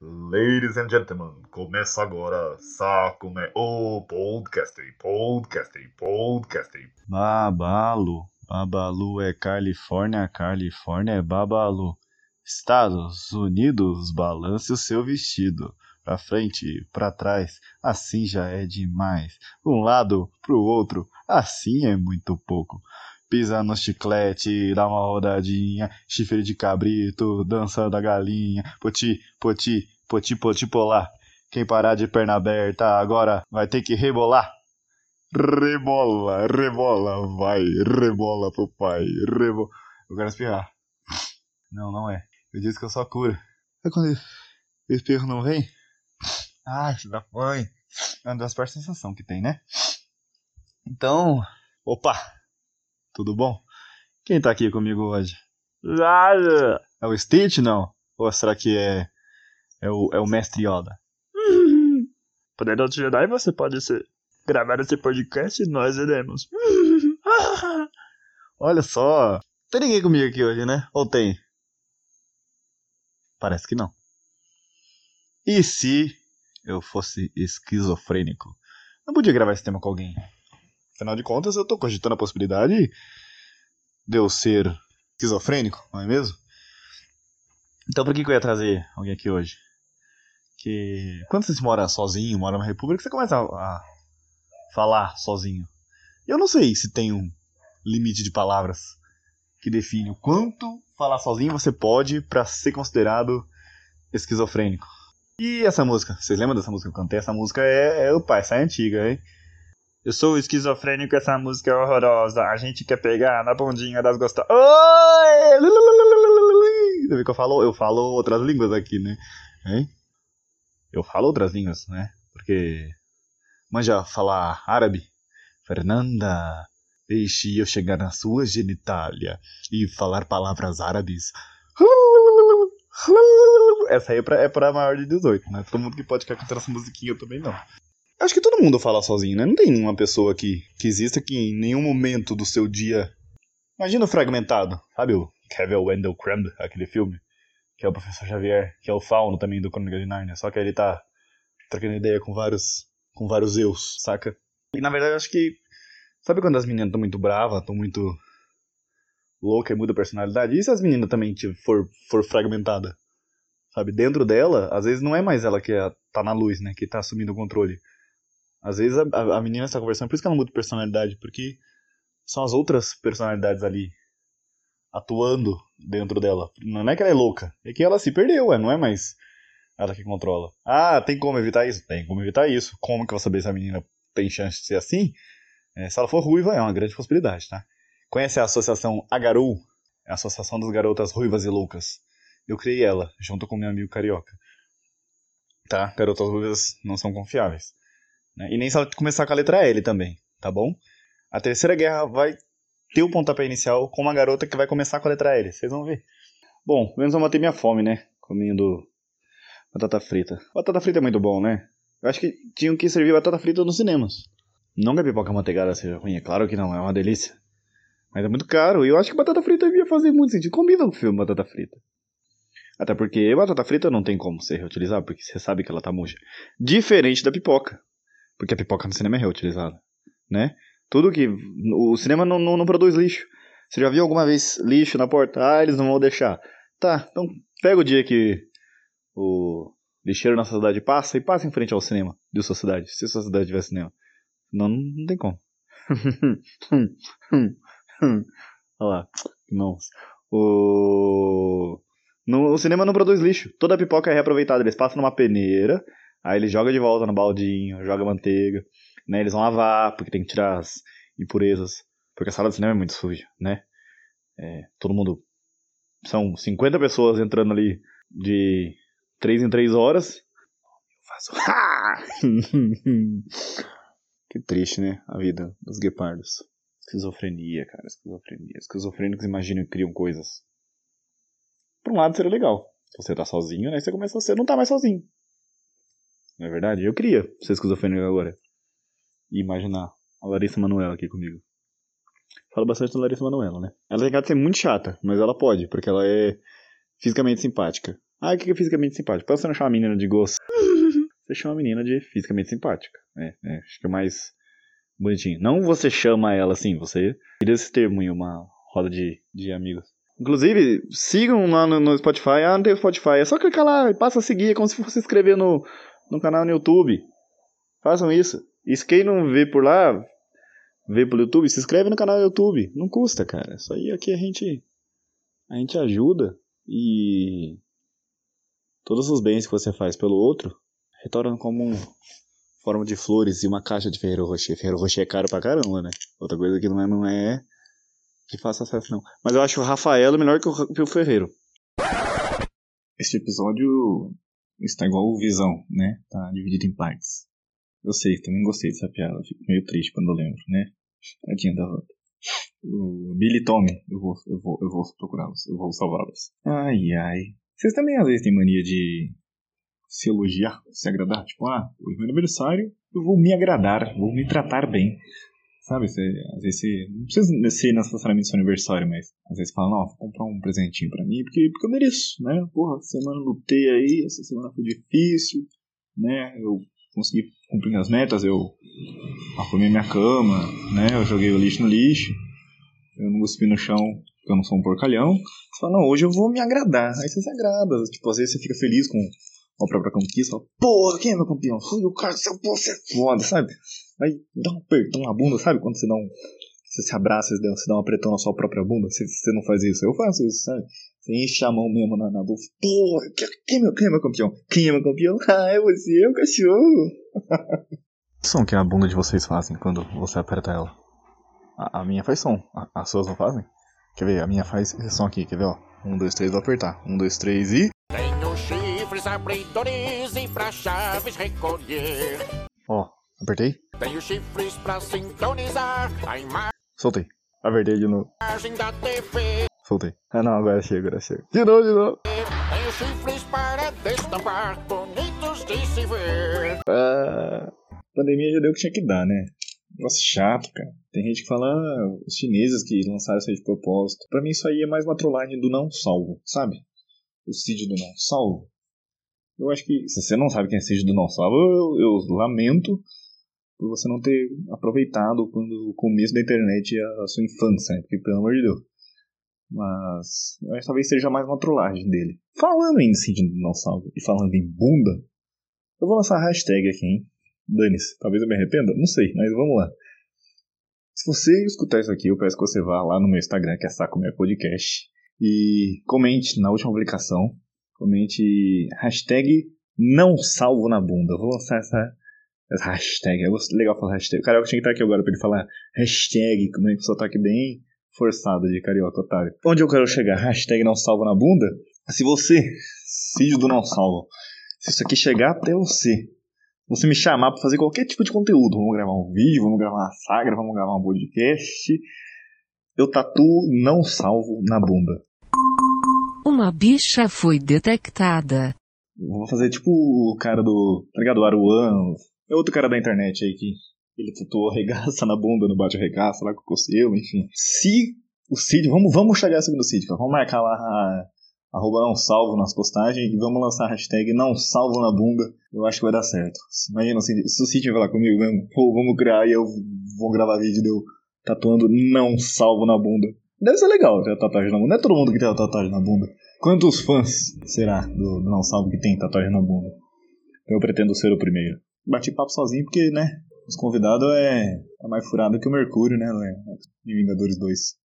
Ladies and gentlemen, começa agora Sakume, o podcast, podcast, podcast. Babalu, Babalu é Califórnia, Califórnia é Babalu. Estados Unidos, balance o seu vestido. Pra frente, pra trás, assim já é demais. Um lado pro outro, assim é muito pouco. Pisa no chiclete, dá uma rodadinha, chifre de cabrito, dança da galinha, poti, poti, poti, poti, polar. Quem parar de perna aberta agora vai ter que rebolar. Rebola, rebola, vai, rebola pro pai, rebola. Eu quero espirrar. Não, não é. Eu disse que eu só curo. É quando o espirro não vem? Ah, isso dá fome. É uma das piores sensações que tem, né? Então, opa, tudo bom? Quem tá aqui comigo hoje? Nada. É o Stitch, não? Ou será que é, é, o, é o Mestre Yoda? Poderoso Jedi, você pode ser. gravar esse podcast e nós iremos. Olha só, tem ninguém comigo aqui hoje, né? Ou tem? Parece que não. E se eu fosse esquizofrênico? Não podia gravar esse tema com alguém. Afinal de contas, eu tô cogitando a possibilidade de eu ser esquizofrênico, não é mesmo? Então por que, que eu ia trazer alguém aqui hoje? Que quando você mora sozinho, mora numa república, você começa a, falar sozinho. Eu não sei se tem um limite de palavras que define o quanto falar sozinho você pode para ser considerado esquizofrênico. E essa música? Vocês lembram dessa música que eu cantei? Essa música é, é opa, essa é antiga, hein? Eu sou esquizofrênico, essa música é horrorosa. A gente quer pegar na bundinha das gostosas. Oi! Você vê que eu falo, eu falo outras línguas aqui, né? Hein? Eu falo outras línguas, né? Porque. Manja falar árabe? Fernanda, deixe eu chegar na sua genitália e falar palavras árabes. Essa aí é pra, é pra maior de 18, né? Todo mundo que pode ficar cantando essa musiquinha eu também não. Acho que todo mundo fala sozinho, né? Não tem nenhuma pessoa que, que exista que em nenhum momento do seu dia. Imagina o fragmentado, sabe o Kevin Wendell Crumb, aquele filme? Que é o Professor Xavier, que é o fauno também do Crônica de Narnia. Só que ele tá trocando ideia com vários, com vários eus, saca? E na verdade acho que. Sabe quando as meninas estão muito bravas, estão muito louca e muda a personalidade? E se as meninas também tipo, for, for fragmentada? Sabe? Dentro dela, às vezes não é mais ela que é, tá na luz, né? Que tá assumindo o controle. Às vezes a, a menina está conversando, por isso que ela muda de personalidade, porque são as outras personalidades ali atuando dentro dela. Não é que ela é louca, é que ela se perdeu, é, não é mais ela que controla. Ah, tem como evitar isso? Tem como evitar isso. Como que eu vou saber se a menina tem chance de ser assim? É, se ela for ruiva, é uma grande possibilidade, tá? Conhece a associação Agarou? É a Associação das Garotas Ruivas e Loucas. Eu criei ela, junto com meu amigo carioca. Tá? Garotas ruivas não são confiáveis. Né? E nem se ela começar com a letra L também, tá bom? A terceira guerra vai ter o pontapé inicial com uma garota que vai começar com a letra L, vocês vão ver. Bom, pelo menos eu matei minha fome, né? Comendo batata frita. Batata frita é muito bom, né? Eu acho que tinham que servir batata frita nos cinemas. Não que a pipoca manteigada seja ruim, é claro que não, é uma delícia. Mas é muito caro, e eu acho que batata frita ia fazer muito sentido. Combina com o filme batata frita. Até porque batata frita não tem como ser reutilizada, porque você sabe que ela tá murcha. Diferente da pipoca. Porque a pipoca no cinema é reutilizada, né? Tudo que... O cinema não, não, não produz lixo. Você já viu alguma vez lixo na porta? Ah, eles não vão deixar. Tá, então pega o dia que o lixeiro na sociedade passa e passa em frente ao cinema de sua cidade. Se sua cidade tiver cinema. Não, não tem como. Olha lá. Nossa. O... No, o cinema não produz lixo. Toda pipoca é reaproveitada. Eles passam numa peneira, aí eles jogam de volta no baldinho, joga manteiga, né? Eles vão lavar, porque tem que tirar as impurezas. Porque a sala de cinema é muito suja, né? É, todo mundo. São 50 pessoas entrando ali de 3 em 3 horas. Eu faço. que triste, né? A vida dos guepardos. Esquizofrenia, cara. Esquizofrenia. Esquizofrênicos imaginam e criam coisas. Por um lado seria legal. Se você tá sozinho, né? Você começa a ser. Não tá mais sozinho. Não é verdade? Eu queria ser esquizofrênico agora. E imaginar a Larissa Manoela aqui comigo. Falo bastante da Larissa Manoela, né? Ela tem cara de ser muito chata, mas ela pode, porque ela é fisicamente simpática. Ah, o que é fisicamente simpático? Pra você não chamar a menina de gosto, você chama a menina de fisicamente simpática. É, é, acho que é mais bonitinho. Não você chama ela assim, você tira esse termo em uma roda de, de amigos. Inclusive, sigam lá no, no Spotify. Ah, não tem Spotify. É só clicar lá e passa a seguir. É como se fosse inscrever no, no canal no YouTube. Façam isso. E se quem não vê por lá, vê pelo YouTube, se inscreve no canal do YouTube. Não custa, cara. Isso aí aqui a gente, a gente ajuda. E todos os bens que você faz pelo outro retornam como um forma de flores e uma caixa de Ferreiro Rocher. Ferreiro Rocher é caro pra caramba, né? Outra coisa que não é, não é de fácil acesso, não. Mas eu acho o Rafaelo melhor que o, que o Ferreiro. Este episódio está igual o Visão, né? Tá dividido em partes. Eu sei, também gostei dessa piada. Fico meio triste quando eu lembro, né? Tadinha da Rota. O Billy Tommy, eu vou, eu vou, eu vou procurá-los, eu vou salvá-los. Ai, ai. Vocês também às vezes têm mania de se elogiar, se agradar? Tipo, ah, hoje é meu aniversário, eu vou me agradar, vou me tratar bem. Sabe, você, às vezes você. Não precisa ser necessariamente seu aniversário, mas às vezes fala, não, vou comprar um presentinho pra mim, porque, porque eu mereço, né? Porra, semana lutei aí, essa semana foi difícil, né? Eu consegui cumprir as metas, eu arrumei minha cama, né? Eu joguei o lixo no lixo, eu não cuspi no chão, porque eu não sou um porcalhão. Você fala, não, hoje eu vou me agradar. Aí você se agrada, tipo, às vezes você fica feliz com a própria conquista, fala, porra, quem é meu campeão? Fui o cara seu pô, você é foda, sabe? Aí dá um apertão na bunda, sabe? Quando você dá um. Você se abraça, você dá, dá um apertão na sua própria bunda, você, você não faz isso. Eu faço isso, sabe? Você enche a mão mesmo na, na bunda. Porra, quem, é meu, quem é meu campeão? Quem é meu campeão? Ah, é você, é o cachorro. Que som que a bunda de vocês fazem quando você aperta ela? A, a minha faz som. A, as suas não fazem? Quer ver? A minha faz esse som aqui, quer ver? Ó? Um, dois, três, vou apertar. Um, dois, três e. Chifres abridores e pra chaves recolher. Ó, apertei. Tenho chifres pra sintonizar a imagem Soltei. Apertei de novo. da TV. Soltei. Ah não, agora chega, agora chega. De novo, de novo. Tenho chifres para destampar, bonitos de se ver. Ah, a pandemia já deu o que tinha que dar, né? Negócio chato, cara. Tem gente que fala, ah, os chineses que lançaram isso aí de propósito. Pra mim isso aí é mais uma trollagem do não salvo, sabe? O Cid do não salvo. Eu acho que, se você não sabe quem é não salvo, eu, eu lamento por você não ter aproveitado quando o começo da internet e a sua infância, né? porque pelo amor de Deus. Mas eu acho que talvez seja mais uma trollagem dele. Falando em não salvo e falando em bunda, eu vou lançar a hashtag aqui, hein? Dane-se. Talvez eu me arrependa? Não sei, mas vamos lá. Se você escutar isso aqui, eu peço que você vá lá no meu Instagram, que é Saco Meu Podcast, e comente na última publicação. Comente hashtag não salvo na bunda. Vou lançar essa, essa hashtag. É legal falar hashtag. O Carioca tinha que estar aqui agora pra ele falar hashtag, como é que o sotaque bem forçado de Carioca, otário. Onde eu quero chegar? Hashtag não salvo na bunda? Se você, filho do não salvo, se isso aqui chegar até você, você me chamar para fazer qualquer tipo de conteúdo, vamos gravar um vídeo, vamos gravar uma saga, vamos gravar um podcast, eu tatuo não salvo na bunda. Uma bicha foi detectada. Vou fazer tipo o cara do. Tá ligado? O Aruan. É outro cara da internet aí que ele tatuou regaça na bunda, no bate regaça lá com o Cosseu, enfim. Se o Cid. Vamos, vamos chegar assim no Cid, cara. Vamos marcar lá a, arroba não salvo nas postagens e vamos lançar a hashtag não salvo na bunda. Eu acho que vai dar certo. Imagina se, se o Cid vai lá comigo mesmo, pô, vamos criar e eu vou gravar vídeo de eu tatuando não salvo na bunda. Deve ser legal ter tatuagem na bunda. Não é todo mundo que tem tatuagem na bunda. Quantos fãs será do, do Não Salvo que tem tatuagem na bunda? Eu pretendo ser o primeiro. Bati papo sozinho porque, né? Os convidados é, é mais furado que o Mercúrio, né? Em Vingadores 2.